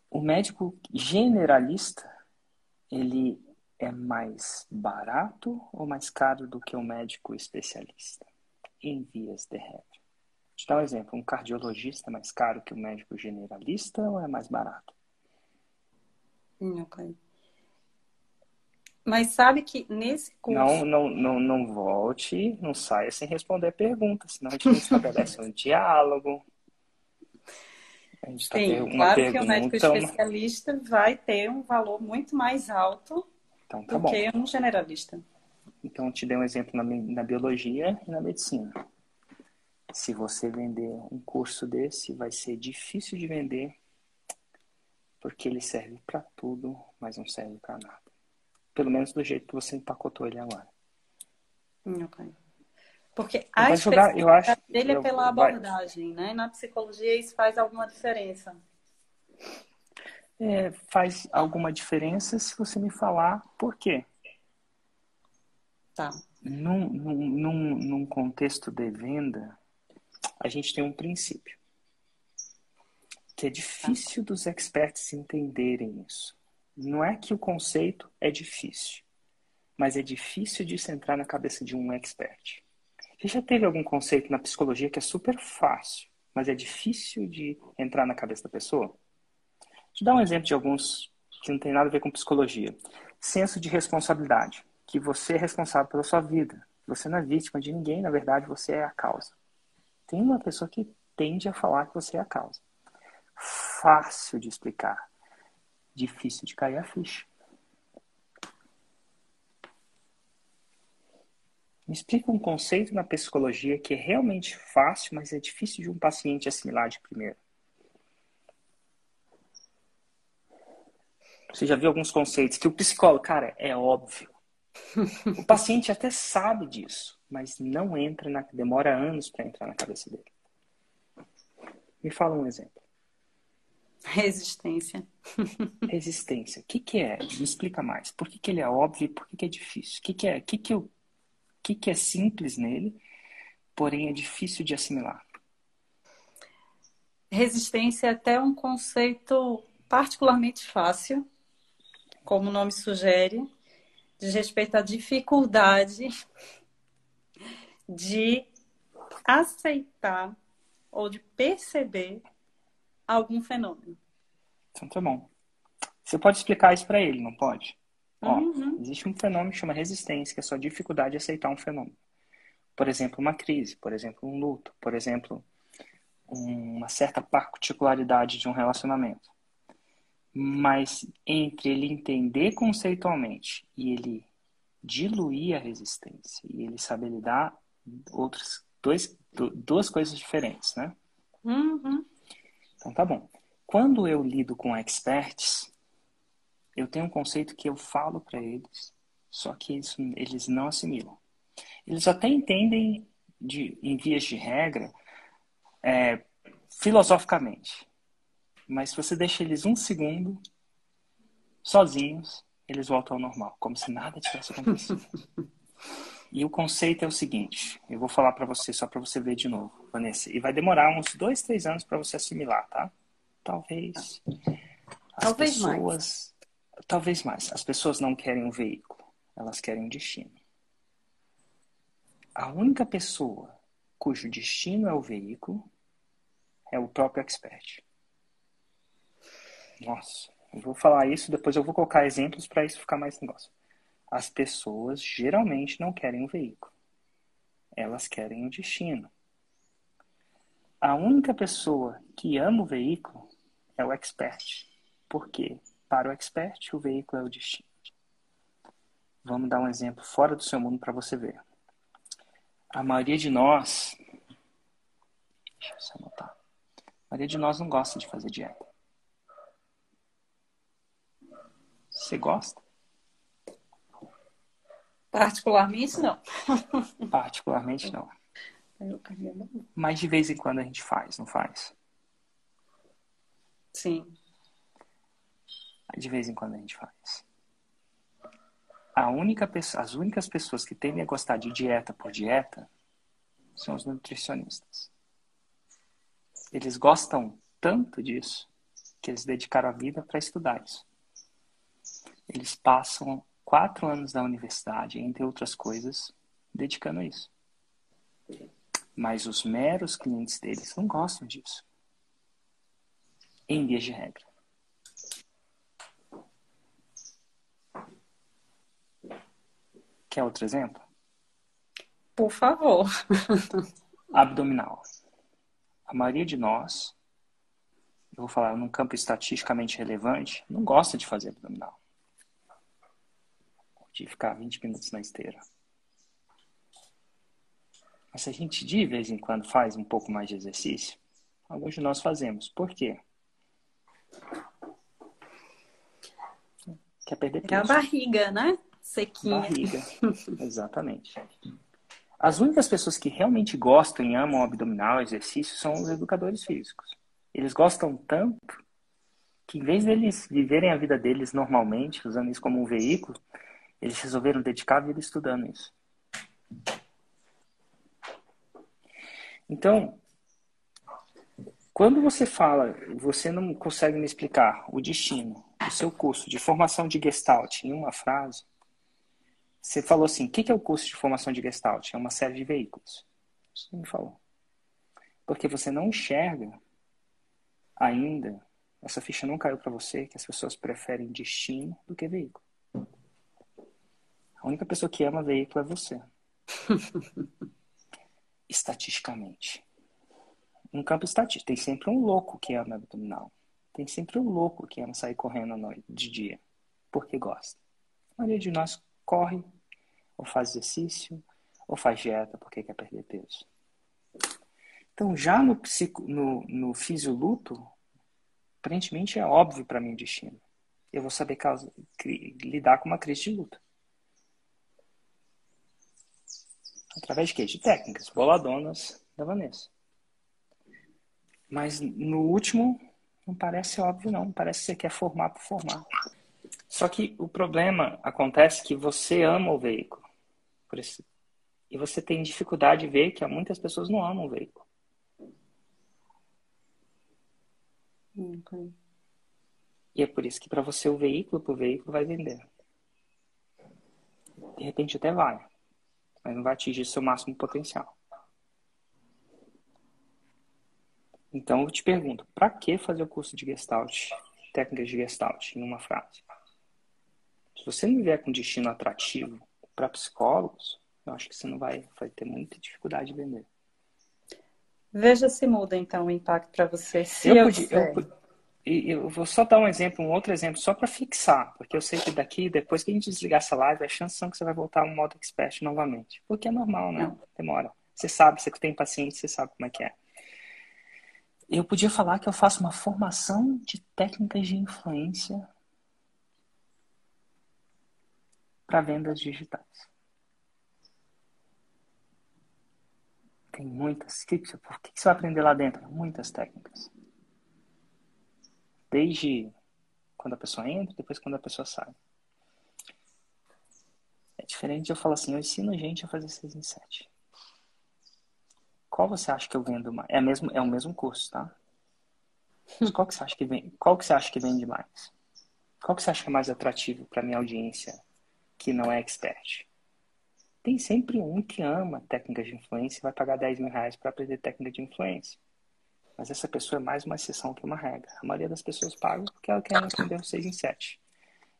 O médico generalista, ele é mais barato ou mais caro do que o médico especialista? Em vias de regra. Te dar um exemplo. Um cardiologista é mais caro que o médico generalista ou é mais barato? Ok. Mas sabe que nesse curso. Não, não, não, não volte, não saia sem responder a pergunta, senão a gente não estabelece um diálogo. A gente tá Sim, per- uma claro que o médico pergunta, especialista vai ter um valor muito mais alto Então tá do bom. que um generalista. Então eu te dei um exemplo na, na biologia e na medicina. Se você vender um curso desse, vai ser difícil de vender, porque ele serve para tudo, mas não serve para nada. Pelo menos do jeito que você empacotou ele agora. Ok. Porque Vai a jogar, eu acho. dele é eu- pela vai- abordagem, né? Na psicologia isso faz alguma diferença. É, faz alguma diferença se você me falar por quê. Tá. Num, num, num, num contexto de venda, a gente tem um princípio. Que é difícil dos experts entenderem isso. Não é que o conceito é difícil, mas é difícil de se entrar na cabeça de um expert. Você já teve algum conceito na psicologia que é super fácil, mas é difícil de entrar na cabeça da pessoa? Vou te dar um exemplo de alguns que não tem nada a ver com psicologia. Senso de responsabilidade, que você é responsável pela sua vida. Você não é vítima de ninguém, na verdade você é a causa. Tem uma pessoa que tende a falar que você é a causa. Fácil de explicar, difícil de cair a ficha. Me explica um conceito na psicologia que é realmente fácil, mas é difícil de um paciente assimilar de primeiro. Você já viu alguns conceitos que o psicólogo, cara, é óbvio. O paciente até sabe disso, mas não entra na, demora anos para entrar na cabeça dele. Me fala um exemplo. Resistência. Resistência. O que, que é? Me explica mais. Por que, que ele é óbvio e por que, que é difícil? O que, que, é, que, que, eu, que, que é simples nele, porém é difícil de assimilar? Resistência é até um conceito particularmente fácil, como o nome sugere, diz respeito à dificuldade de aceitar ou de perceber algum fenômeno. Então tá bom. Você pode explicar isso para ele, não pode? Uhum. Ó, existe um fenômeno que chama resistência, que é só dificuldade de aceitar um fenômeno. Por exemplo, uma crise, por exemplo, um luto, por exemplo, uma certa particularidade de um relacionamento. Mas entre ele entender conceitualmente e ele diluir a resistência e ele saber lidar outros dois, duas coisas diferentes, né? Uhum. Então tá bom. Quando eu lido com experts, eu tenho um conceito que eu falo para eles, só que eles, eles não assimilam. Eles até entendem de, em vias de regra é, filosoficamente, mas se você deixa eles um segundo sozinhos, eles voltam ao normal, como se nada tivesse acontecido. E o conceito é o seguinte: eu vou falar para você só para você ver de novo, Vanessa. E vai demorar uns dois, três anos para você assimilar, tá? Talvez. As Talvez pessoas, mais. Talvez mais. As pessoas não querem um veículo, elas querem um destino. A única pessoa cujo destino é o veículo é o próprio expert. Nossa, eu vou falar isso, depois eu vou colocar exemplos para isso ficar mais negócio. As pessoas geralmente não querem um veículo. Elas querem um destino. A única pessoa que ama o veículo é o expert. Porque para o expert o veículo é o destino. Vamos dar um exemplo fora do seu mundo para você ver. A maioria de nós. Deixa eu só anotar. A maioria de nós não gosta de fazer dieta. Você gosta? Particularmente, não. Particularmente não. Mas de vez em quando a gente faz, não faz? Sim. De vez em quando a gente faz. A única pessoa, as únicas pessoas que tendem a gostar de dieta por dieta são os nutricionistas. Eles gostam tanto disso que eles dedicaram a vida para estudar isso. Eles passam quatro anos da universidade, entre outras coisas, dedicando a isso. Mas os meros clientes deles não gostam disso. Em vias de regra. Quer outro exemplo? Por favor. Abdominal. A maioria de nós, eu vou falar num campo estatisticamente relevante, não gosta de fazer abdominal. De ficar 20 minutos na esteira. Mas se a gente de vez em quando faz um pouco mais de exercício, alguns de nós fazemos. Por quê? Quer perder peso. É a barriga, né? Sequinha. Barriga. Exatamente. As únicas pessoas que realmente gostam e amam abdominal, exercício, são os educadores físicos. Eles gostam tanto que, em vez deles viverem a vida deles normalmente, usando isso como um veículo, eles resolveram dedicar a vida estudando isso. Então, quando você fala, você não consegue me explicar o destino do seu curso de formação de Gestalt em uma frase, você falou assim: o que é o curso de formação de Gestalt? É uma série de veículos. Você me falou. Porque você não enxerga ainda, essa ficha não caiu para você, que as pessoas preferem destino do que veículo. A única pessoa que ama veículo é você. Estatisticamente. Um campo estatístico. Tem sempre um louco que ama abdominal. Tem sempre um louco que ama sair correndo à noite, de dia. Porque gosta. A maioria de nós corre, ou faz exercício, ou faz dieta porque quer perder peso. Então, já no, psico, no, no fisioluto, aparentemente é óbvio para mim o destino. Eu vou saber causa, lidar com uma crise de luta. Através de quê? De técnicas boladonas da Vanessa. Mas no último, não parece óbvio, não. Parece que você quer formar por formar. Só que o problema acontece que você ama o veículo. E você tem dificuldade de ver que muitas pessoas não amam o veículo. Okay. E é por isso que para você o veículo por veículo vai vender. De repente até vai, mas não vai atingir seu máximo potencial. Então eu te pergunto, para que fazer o curso de Gestalt, técnicas de Gestalt, em uma frase? Se você não vier com destino atrativo para psicólogos, eu acho que você não vai, vai ter muita dificuldade de vender. Veja se muda então o impacto para você. Se eu, eu, podia, eu, eu, vou só dar um exemplo, um outro exemplo, só para fixar, porque eu sei que daqui, depois que a gente desligar essa live, a chance são que você vai voltar ao modo expert novamente. Porque é normal, né? Demora. Você sabe, você tem paciência, você sabe como é que é. Eu podia falar que eu faço uma formação de técnicas de influência para vendas digitais. Tem muitas. Por que você vai aprender lá dentro? Muitas técnicas. Desde quando a pessoa entra, depois quando a pessoa sai. É diferente de eu falar assim, eu ensino gente a fazer 6 em 7. Qual você acha que eu vendo mais? É, mesmo, é o mesmo curso, tá? Mas qual que você acha que vem? Qual que você acha que vende mais? Qual que você acha é mais atrativo para minha audiência que não é expert? Tem sempre um que ama técnicas de influência e vai pagar 10 mil reais para aprender técnica de influência. Mas essa pessoa é mais uma exceção que uma regra. A maioria das pessoas paga porque ela quer aprender o 6 em 7.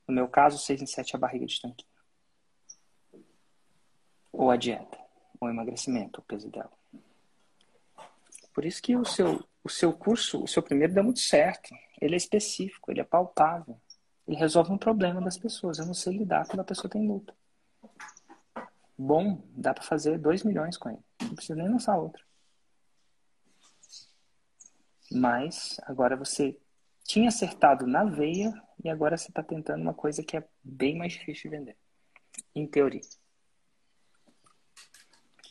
No meu caso, o 6 em 7 é a barriga de tanquinho. Ou a dieta, ou o emagrecimento, o peso dela. Por isso que o seu, o seu curso, o seu primeiro deu muito certo. Ele é específico, ele é palpável. Ele resolve um problema das pessoas. Eu não sei lidar quando a pessoa tem luta. Bom, dá para fazer 2 milhões com ele. Não precisa nem lançar outra. Mas agora você tinha acertado na veia e agora você está tentando uma coisa que é bem mais difícil de vender. Em teoria.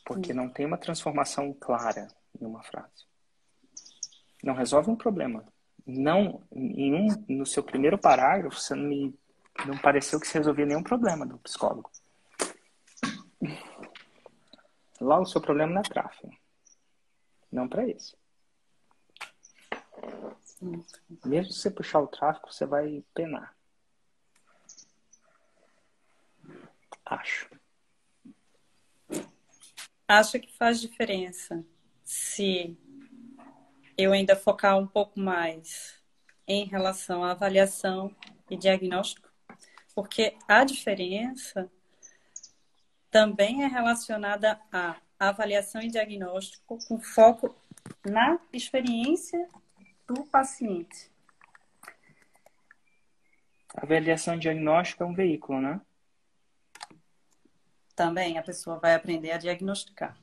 Porque não tem uma transformação clara em uma frase. Não resolve um problema. Não, em um, no seu primeiro parágrafo, você não me não pareceu que você resolvia nenhum problema do psicólogo. Lá o seu problema não é tráfego. Não para isso. Mesmo se você puxar o tráfego, você vai penar. Acho. Acho que faz diferença se eu ainda focar um pouco mais em relação à avaliação e diagnóstico, porque a diferença também é relacionada à avaliação e diagnóstico com foco na experiência do paciente. A avaliação diagnóstico é um veículo, né? Também a pessoa vai aprender a diagnosticar.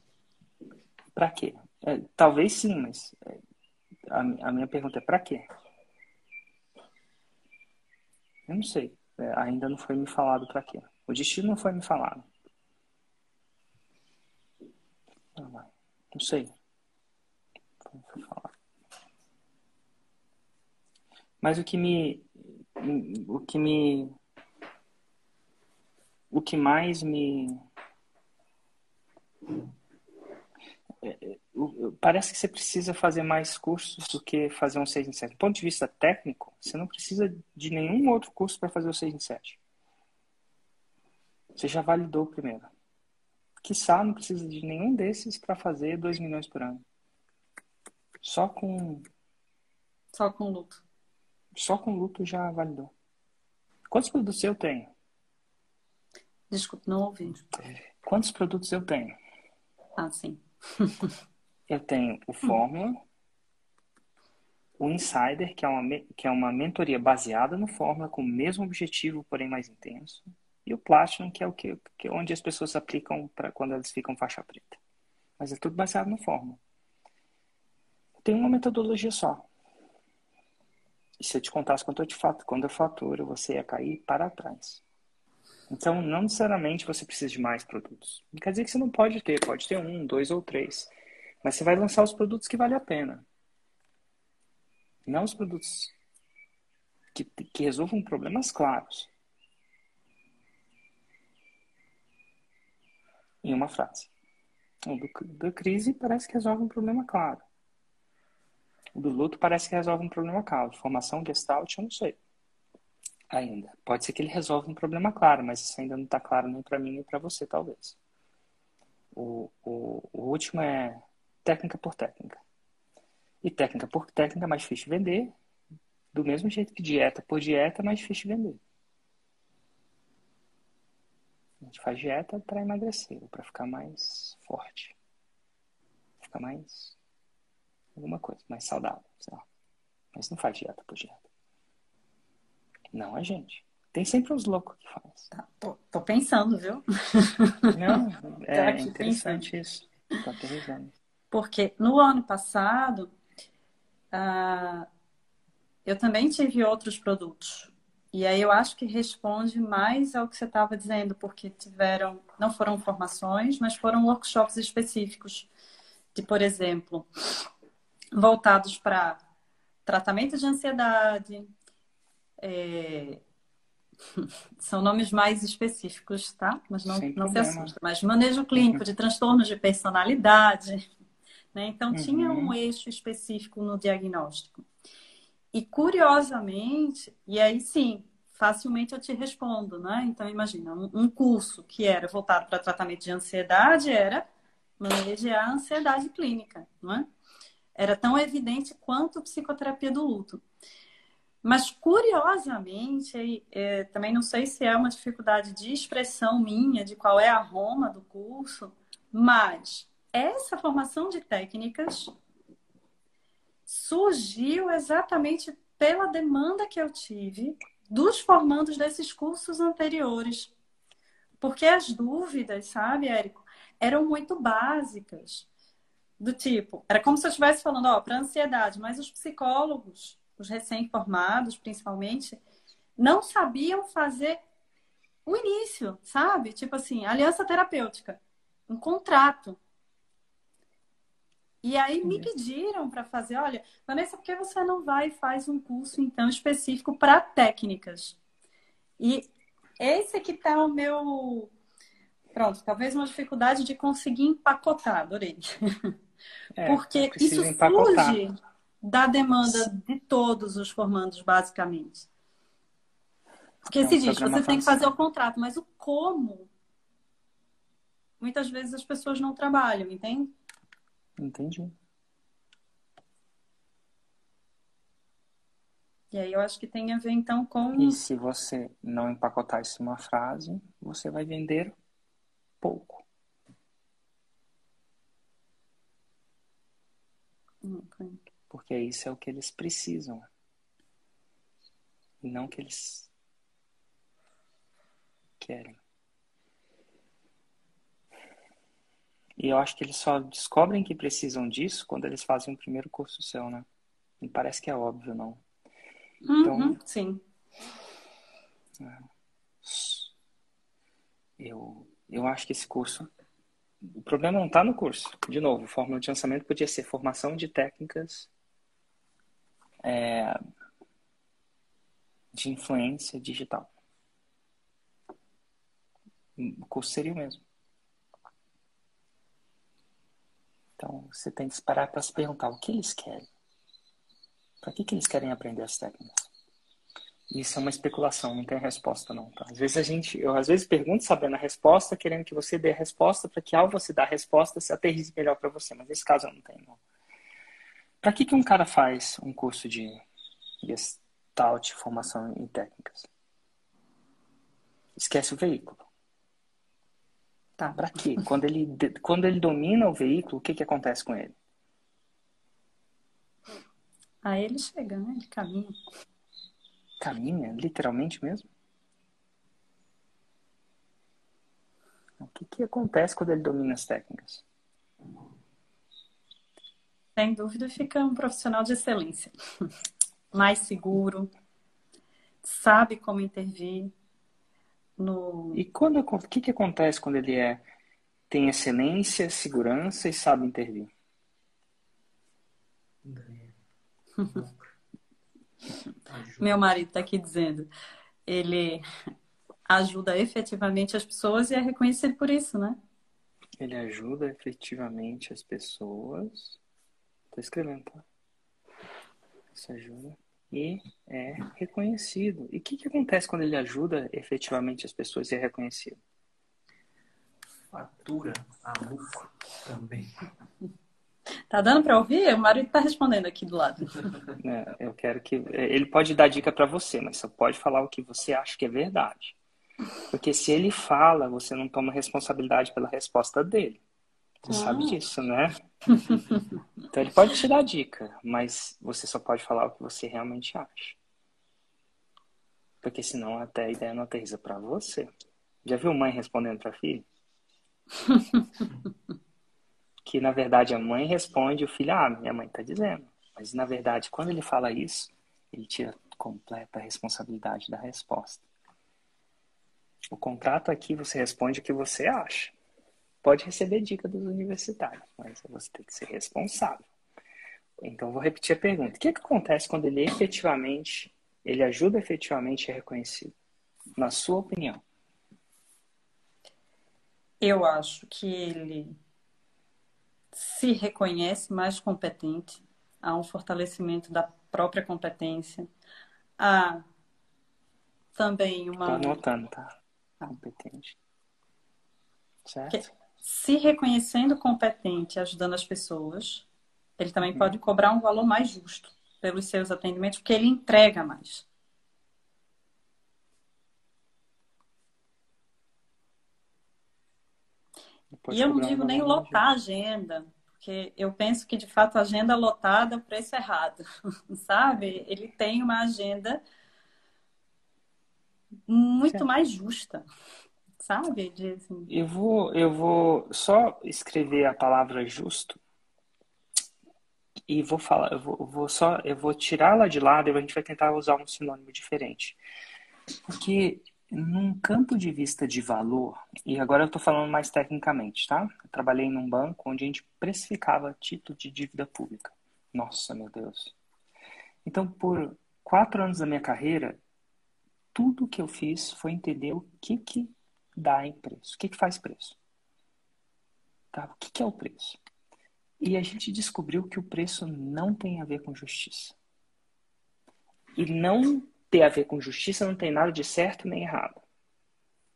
Para quê? É, talvez sim, mas é, a, a minha pergunta é para quê? Eu não sei. É, ainda não foi me falado para quê. O destino não foi me falado. Não sei. Foi falado. Mas o que me. O que me. O que mais me parece que você precisa fazer mais cursos do que fazer um 6 em 7. Do ponto de vista técnico, você não precisa de nenhum outro curso para fazer o 6 em 7. Você já validou o primeiro. Quiçá não precisa de nenhum desses para fazer 2 milhões por ano. Só com. Só com luto. Só com luto já validou. Quantos produtos eu tenho? Desculpa, não ouvi. Quantos produtos eu tenho? Ah, sim. Eu tenho o Fórmula, o Insider, que é, uma, que é uma mentoria baseada no Fórmula, com o mesmo objetivo, porém mais intenso. E o Platinum, que é o que, que é onde as pessoas aplicam para quando elas ficam faixa preta. Mas é tudo baseado no Fórmula. Tem uma metodologia só. Se eu te contasse quanto eu te fato, quando eu faturo, você ia cair para trás. Então, não necessariamente você precisa de mais produtos. Não quer dizer que você não pode ter, pode ter um, dois ou três. Mas você vai lançar os produtos que vale a pena. Não os produtos que, que resolvam problemas claros. Em uma frase. O do, do crise parece que resolve um problema claro. Do luto parece que resolve um problema claro. Formação gestalt, eu não sei. Ainda. Pode ser que ele resolva um problema claro, mas isso ainda não está claro nem para mim nem para você, talvez. O, o, o último é técnica por técnica. E técnica por técnica é mais difícil de vender, do mesmo jeito que dieta por dieta é mais difícil de vender. A gente faz dieta para emagrecer, para ficar mais forte. Ficar mais. Alguma coisa, mais saudável, sei lá. Mas não faz dieta por dieta. Não a gente. Tem sempre uns loucos que faz. Tá, tô, tô, pensando, viu? Não, é interessante pensando. isso. Tô aterrizando. Porque no ano passado, uh, eu também tive outros produtos. E aí eu acho que responde mais ao que você estava dizendo, porque tiveram, não foram formações, mas foram workshops específicos, de, por exemplo, voltados para tratamento de ansiedade, é... são nomes mais específicos, tá? Mas não, não se assusta. Mas manejo clínico uhum. de transtornos de personalidade, né? Então uhum. tinha um eixo específico no diagnóstico. E curiosamente, e aí sim, facilmente eu te respondo, né? Então imagina, um curso que era voltado para tratamento de ansiedade era manejar a ansiedade clínica, não é? Era tão evidente quanto psicoterapia do luto. Mas, curiosamente, é, também não sei se é uma dificuldade de expressão minha, de qual é a Roma do curso, mas essa formação de técnicas surgiu exatamente pela demanda que eu tive dos formandos desses cursos anteriores. Porque as dúvidas, sabe, Érico, eram muito básicas. Do tipo, era como se eu estivesse falando, ó, para ansiedade, mas os psicólogos, os recém-formados principalmente, não sabiam fazer o início, sabe? Tipo assim, aliança terapêutica, um contrato. E aí me pediram para fazer, olha, Vanessa, por que você não vai e faz um curso então específico para técnicas? E esse aqui tá o meu pronto, talvez uma dificuldade de conseguir empacotar, adorei. É, Porque isso empacotar. surge da demanda de todos os formandos, basicamente. Porque é um se diz, você tem que fazer o contrato, mas o como, muitas vezes as pessoas não trabalham, entende? Entendi. E aí eu acho que tem a ver então com. E se você não empacotar isso em uma frase, você vai vender pouco. Porque isso é o que eles precisam. E não o que eles querem. E eu acho que eles só descobrem que precisam disso quando eles fazem o primeiro curso seu, né? Me parece que é óbvio, não. Então, uhum, sim. É, eu, eu acho que esse curso. O problema não está no curso. De novo, fórmula de lançamento podia ser formação de técnicas é, de influência digital. O curso seria o mesmo. Então, você tem que parar para se perguntar o que eles querem. Para que, que eles querem aprender as técnicas? Isso é uma especulação, não tem resposta não, tá? Às vezes a gente, eu às vezes pergunto sabendo a resposta, querendo que você dê a resposta para que ao você dar a resposta se aterrize melhor para você, mas nesse caso eu não tenho. Não. Para que que um cara faz um curso de Gestalt, formação em técnicas? Esquece o veículo. Tá, para quê? Quando ele, quando ele domina o veículo, o que, que acontece com ele? Aí ele chega, né? Ele caminha. Caminha? Literalmente mesmo? O que, que acontece quando ele domina as técnicas? Sem dúvida, fica um profissional de excelência. Mais seguro, sabe como intervir, no... E quando o que, que acontece quando ele é tem excelência, segurança e sabe intervir? Meu marido está aqui dizendo, ele ajuda efetivamente as pessoas e é reconhecido por isso, né? Ele ajuda efetivamente as pessoas. Estou escrevendo, tá? Isso ajuda. E é reconhecido. E o que, que acontece quando ele ajuda efetivamente as pessoas e é reconhecido? Fatura a lucro também. Tá dando para ouvir? O marido tá respondendo aqui do lado. É, eu quero que. Ele pode dar dica para você, mas só pode falar o que você acha que é verdade. Porque se ele fala, você não toma responsabilidade pela resposta dele. Você ah. sabe disso, né? então ele pode te dar dica, mas você só pode falar o que você realmente acha. Porque senão até a ideia não aterriza para você. Já viu mãe respondendo para filho? que na verdade a mãe responde, o filho, ah, minha mãe está dizendo. Mas na verdade, quando ele fala isso, ele tira completa responsabilidade da resposta. O contrato aqui você responde o que você acha. Pode receber dica dos universitários, mas você tem que ser responsável. Então vou repetir a pergunta: o que, é que acontece quando ele efetivamente, ele ajuda efetivamente a reconhecido? Na sua opinião? Eu acho que ele se reconhece mais competente, há um fortalecimento da própria competência, há também uma. Estou anotando, tá? Competente. Certo? Se reconhecendo competente, ajudando as pessoas, ele também uhum. pode cobrar um valor mais justo pelos seus atendimentos, porque ele entrega mais. E eu não digo nem lotar a agenda, porque eu penso que de fato a agenda lotada, o preço é errado, sabe? Ele tem uma agenda muito certo. mais justa, sabe? De, assim... Eu vou, eu vou só escrever a palavra justo e vou falar, eu vou, vou só, eu vou tirá-la de lado e a gente vai tentar usar um sinônimo diferente, porque num campo de vista de valor, e agora eu estou falando mais tecnicamente, tá? Eu trabalhei num banco onde a gente precificava título de dívida pública. Nossa, meu Deus. Então, por quatro anos da minha carreira, tudo que eu fiz foi entender o que, que dá em preço, o que, que faz preço. Tá? O que, que é o preço? E a gente descobriu que o preço não tem a ver com justiça. E não ter a ver com justiça não tem nada de certo nem errado.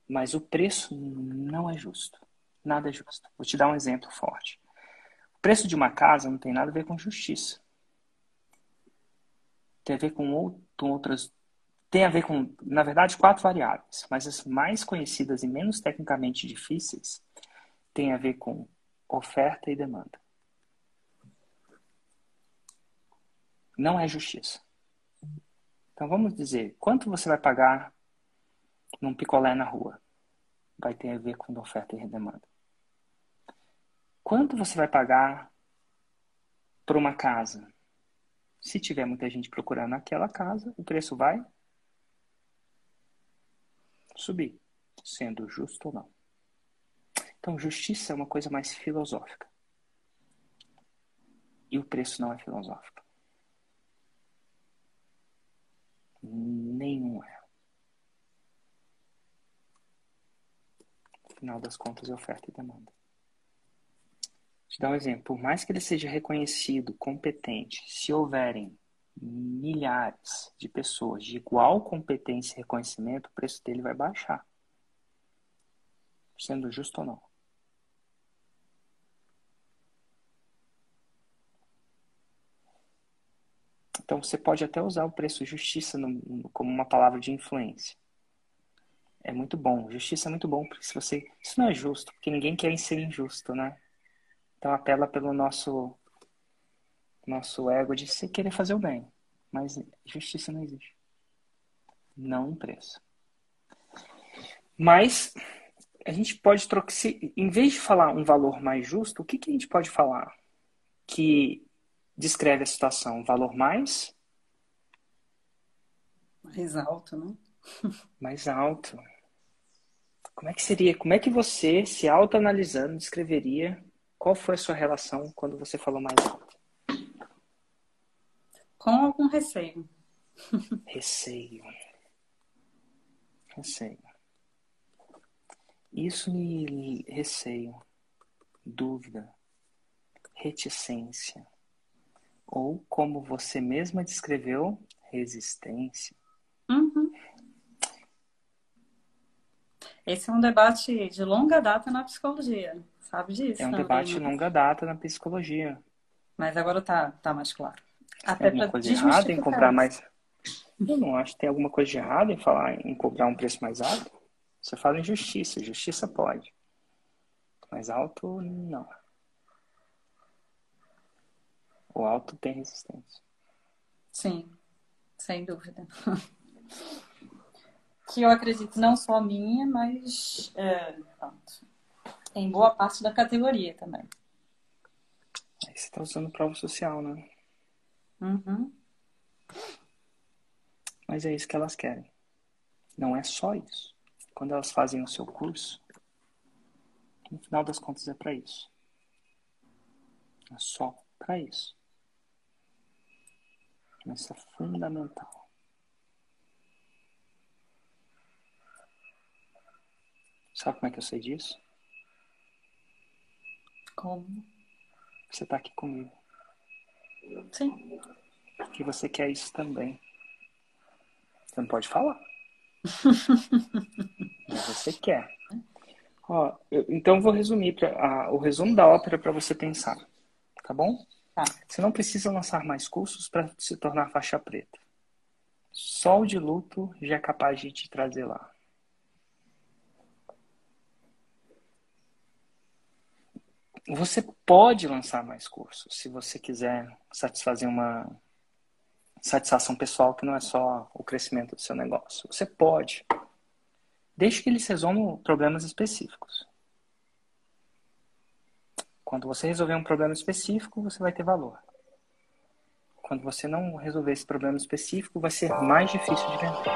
Mas o preço não é justo. Nada é justo. Vou te dar um exemplo forte. O preço de uma casa não tem nada a ver com justiça. Tem a ver com outras. Tem a ver com, na verdade, quatro variáveis, mas as mais conhecidas e menos tecnicamente difíceis têm a ver com oferta e demanda. Não é justiça. Então vamos dizer, quanto você vai pagar num picolé na rua? Vai ter a ver com oferta e demanda. Quanto você vai pagar por uma casa? Se tiver muita gente procurando aquela casa, o preço vai subir, sendo justo ou não. Então, justiça é uma coisa mais filosófica. E o preço não é filosófico. Nenhum é. Final das contas, é oferta e demanda. Te dar um exemplo. Por mais que ele seja reconhecido, competente, se houverem milhares de pessoas de igual competência e reconhecimento, o preço dele vai baixar. Sendo justo ou não. Então você pode até usar o preço justiça no, como uma palavra de influência. É muito bom. Justiça é muito bom, porque se você. Isso não é justo, porque ninguém quer ser injusto, né? Então apela pelo nosso nosso ego de se querer fazer o bem. Mas justiça não existe. Não em preço. Mas a gente pode trocar. Em vez de falar um valor mais justo, o que, que a gente pode falar? Que descreve a situação? Valor mais? Mais alto, né? mais alto. Como é que seria? Como é que você, se autoanalisando, descreveria qual foi a sua relação quando você falou mais alto? Com algum receio. Receio. Receio. Isso me receio, dúvida, reticência, ou como você mesma descreveu, resistência. Uhum. Esse é um debate de longa data na psicologia, sabe disso? É um não, debate de longa data na psicologia. Mas agora tá, tá mais claro. Tem Até alguma para coisa errada em cobrar isso. mais. Eu não acho que tem alguma coisa de errado em falar em cobrar um preço mais alto. Você fala em justiça, justiça pode. Mais alto, não. O alto tem resistência. Sim, sem dúvida. que eu acredito não só minha, mas é, pronto, em boa parte da categoria também. Aí você está usando prova social, né? Uhum. Mas é isso que elas querem. Não é só isso. Quando elas fazem o seu curso, no final das contas é para isso. É só para isso. Isso é fundamental. Sabe como é que eu sei disso? Como? Você está aqui comigo. Sim. Porque você quer isso também. Você não pode falar. Mas você quer. Ó, eu- então eu vou resumir pra, a- o resumo da ópera para você pensar. Tá bom? Tá. Você não precisa lançar mais cursos para se tornar faixa preta. Só o de luto já é capaz de te trazer lá. Você pode lançar mais cursos se você quiser satisfazer uma satisfação pessoal que não é só o crescimento do seu negócio. Você pode. Desde que eles resolvam problemas específicos. Quando você resolver um problema específico, você vai ter valor. Quando você não resolver esse problema específico, vai ser mais difícil de vender.